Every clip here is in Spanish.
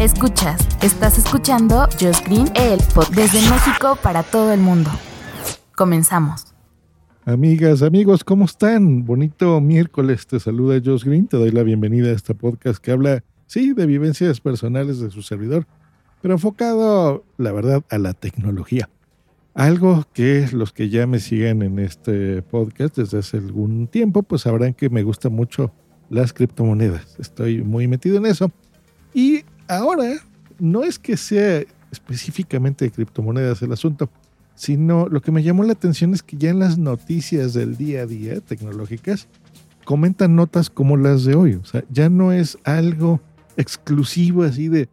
Escuchas, estás escuchando Just Green, el pod desde México para todo el mundo. Comenzamos. Amigas, amigos, ¿cómo están? Bonito miércoles, te saluda Josh Green, te doy la bienvenida a este podcast que habla, sí, de vivencias personales de su servidor, pero enfocado, la verdad, a la tecnología. Algo que los que ya me siguen en este podcast desde hace algún tiempo, pues sabrán que me gusta mucho las criptomonedas. Estoy muy metido en eso. Y ahora no es que sea específicamente de criptomonedas el asunto, sino lo que me llamó la atención es que ya en las noticias del día a día tecnológicas comentan notas como las de hoy. O sea, ya no es algo exclusivo así de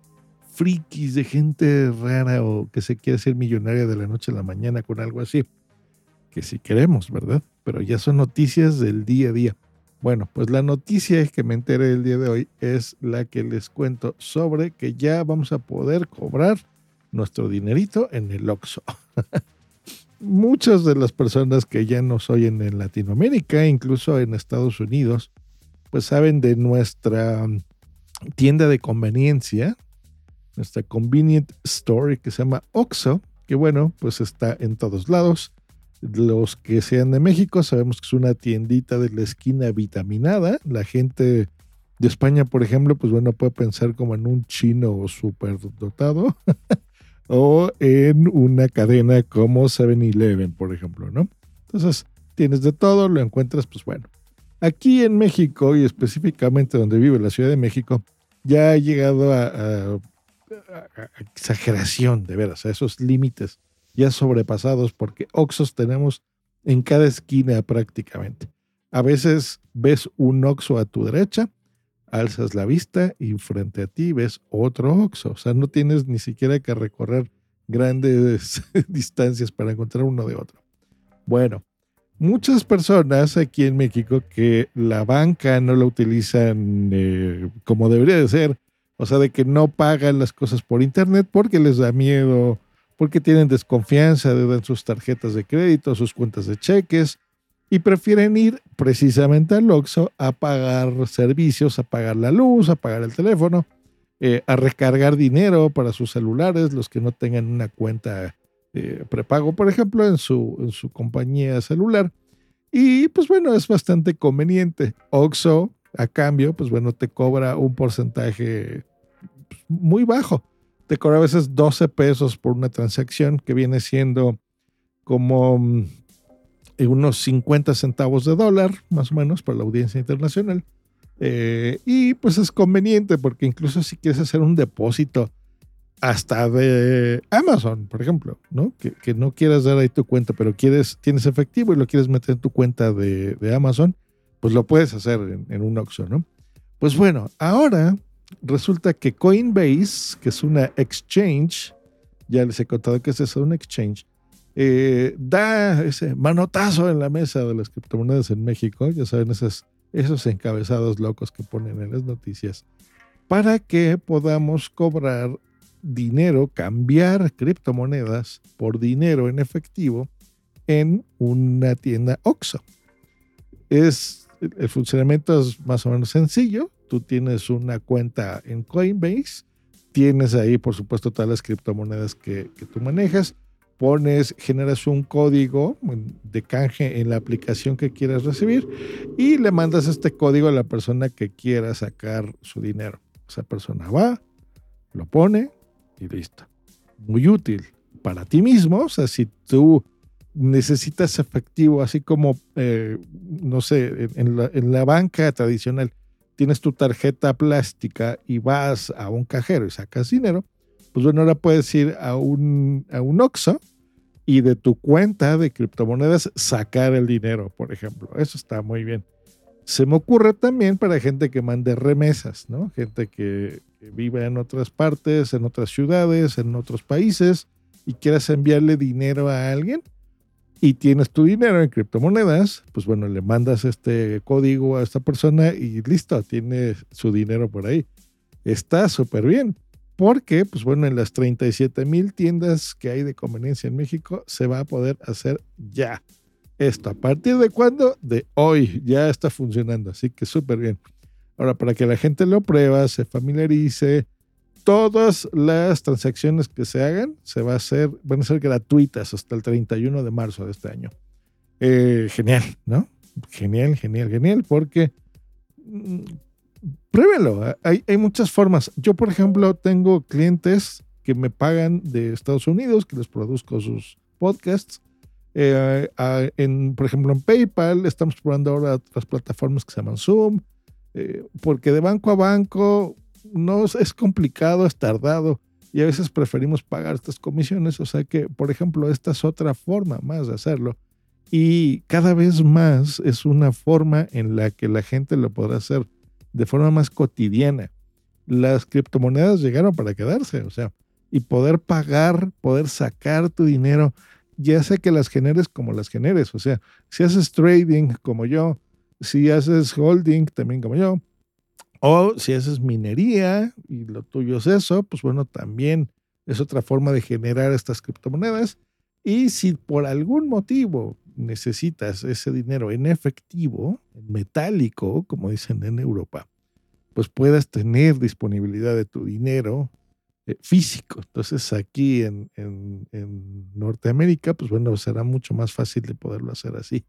frikis, de gente rara o que se quiere ser millonaria de la noche a la mañana con algo así. Que si queremos, ¿verdad? Pero ya son noticias del día a día. Bueno, pues la noticia que me enteré el día de hoy es la que les cuento sobre que ya vamos a poder cobrar nuestro dinerito en el Oxxo. Muchas de las personas que ya nos oyen en Latinoamérica, incluso en Estados Unidos, pues saben de nuestra tienda de conveniencia, nuestra convenient store que se llama Oxxo, que bueno, pues está en todos lados los que sean de México, sabemos que es una tiendita de la esquina vitaminada. La gente de España, por ejemplo, pues bueno, puede pensar como en un chino súper dotado o en una cadena como 7-Eleven, por ejemplo, ¿no? Entonces, tienes de todo, lo encuentras, pues bueno. Aquí en México y específicamente donde vive la Ciudad de México, ya ha llegado a, a exageración, de veras, a esos límites ya sobrepasados porque Oxos tenemos en cada esquina prácticamente. A veces ves un Oxo a tu derecha, alzas la vista y frente a ti ves otro Oxo. O sea, no tienes ni siquiera que recorrer grandes distancias para encontrar uno de otro. Bueno, muchas personas aquí en México que la banca no la utilizan eh, como debería de ser, o sea, de que no pagan las cosas por internet porque les da miedo porque tienen desconfianza de sus tarjetas de crédito, sus cuentas de cheques y prefieren ir precisamente al Oxxo a pagar servicios, a pagar la luz, a pagar el teléfono, eh, a recargar dinero para sus celulares, los que no tengan una cuenta eh, prepago, por ejemplo, en su, en su compañía celular. Y pues bueno, es bastante conveniente. Oxxo, a cambio, pues bueno, te cobra un porcentaje pues, muy bajo te cobra a veces 12 pesos por una transacción que viene siendo como mm, unos 50 centavos de dólar, más o menos, para la audiencia internacional. Eh, y pues es conveniente porque incluso si quieres hacer un depósito hasta de Amazon, por ejemplo, ¿no? Que, no quieras dar ahí tu cuenta, pero quieres, tienes efectivo y lo quieres meter en tu cuenta de, Amazon, pues lo puedes hacer en, en un Oxxo, ¿no? Pues bueno, ahora resulta que Coinbase, que es una exchange, ya les he contado que es eso, un exchange, eh, da ese manotazo en la mesa de las criptomonedas en México, ya saben, esos, esos encabezados locos que ponen en las noticias, para que podamos cobrar dinero, cambiar criptomonedas por dinero en efectivo en una tienda OXO. Es, el funcionamiento es más o menos sencillo tú tienes una cuenta en Coinbase, tienes ahí, por supuesto, todas las criptomonedas que, tú manejas, pones, generas un código de canje en la aplicación que quieras recibir y le mandas este código a la persona que quiera sacar su dinero. Esa persona va, lo pone y listo. Muy útil para ti mismo, o sea, si tú necesitas efectivo, así como, eh, no sé, en la, en la banca tradicional, tienes tu tarjeta plástica y vas a un cajero y sacas dinero, pues bueno, ahora puedes ir a un, a un OXXO y de tu cuenta de criptomonedas sacar el dinero, por ejemplo. Eso está muy bien. Se me ocurre también para gente que mande remesas, ¿no? Gente que, que vive en otras partes, en otras ciudades, en otros países y quieras enviarle dinero a alguien y tienes tu dinero en criptomonedas, pues bueno, le mandas este código a esta persona y listo, tiene su dinero por ahí. Está súper bien. Porque, pues bueno, en las 37 mil tiendas que hay de conveniencia en México se va a poder hacer ya. Esto, ¿a partir de cuándo? De hoy, ya está funcionando, así que súper bien. Ahora, para que la gente lo prueba, se familiarice, todas las transacciones que se hagan se va a hacer, van a ser gratuitas hasta el 31 de marzo de este año. Eh, genial, ¿no? Genial, genial, genial, porque mm, pruébelo. Hay, hay muchas formas. Yo, por ejemplo, tengo clientes que me pagan de Estados Unidos, que les produzco sus podcasts. Eh, en, por ejemplo, en PayPal, estamos probando ahora otras plataformas que se llaman Zoom, eh, porque de banco a banco no es complicado, es tardado y a veces preferimos pagar estas comisiones. O sea que, por ejemplo, esta es otra forma más de hacerlo. Y cada vez más es una forma en la que la gente lo podrá hacer de forma más cotidiana. Las criptomonedas llegaron para quedarse, o sea, y poder pagar, poder sacar tu dinero, ya sea que las generes como las generes, o sea, si haces trading como yo, si haces holding también como yo, o si haces minería y lo tuyo es eso, pues bueno, también es otra forma de generar estas criptomonedas. Y si por algún motivo necesitas ese dinero en efectivo, en metálico, como dicen en Europa, pues puedas tener disponibilidad de tu dinero eh, físico. Entonces aquí en, en, en, Norteamérica, pues bueno, será mucho más fácil de poderlo hacer así.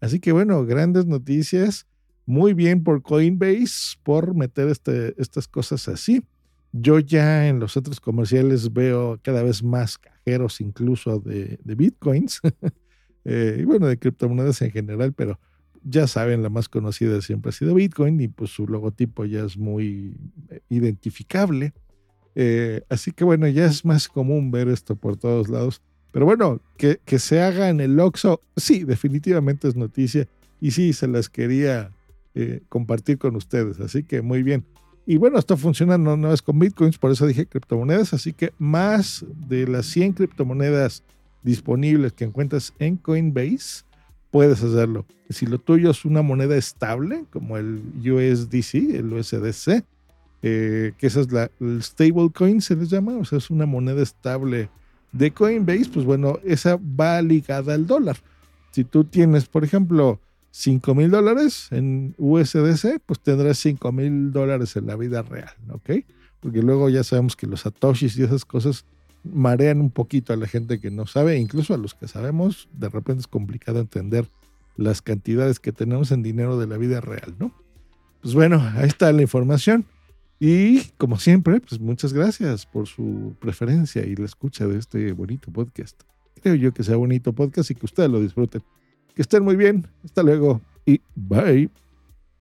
Así que bueno, grandes noticias muy bien por Coinbase por meter este, estas cosas así. Yo ya en los otros comerciales veo cada vez más cajeros incluso de, bitcoins eh, y bueno, de criptomonedas en general, pero ya saben, la más conocida siempre ha sido Bitcoin y pues su logotipo ya es muy eh, identificable. Eh, así que bueno, ya es más común ver esto por todos lados. Pero bueno, que, que se haga en el Oxxo, sí, definitivamente es noticia. Y sí, se las quería eh, compartir con ustedes. Así que muy bien. Y bueno, esto funciona no, no es con bitcoins, por eso dije criptomonedas. Así que más de las 100 criptomonedas disponibles que encuentras en Coinbase, puedes hacerlo. Si lo tuyo es una moneda estable, como el USDC, el USDC, eh, que esa es la stablecoin, se les llama, o sea, es una moneda estable de Coinbase, pues bueno, esa va ligada al dólar. Si tú tienes, por ejemplo, 5 mil dólares en USDC, pues tendrás 5 mil dólares en la vida real, ¿ok? Porque luego ya sabemos que los satoshis y esas cosas marean un poquito a la gente que no sabe, incluso a los que sabemos, de repente es complicado entender las cantidades que tenemos en dinero de la vida real, ¿no? Pues bueno, ahí está la información. Y como siempre, pues muchas gracias por su preferencia y la escucha de este bonito podcast. Creo yo que sea bonito podcast y que ustedes lo disfruten. Que estén muy bien. Hasta luego y bye.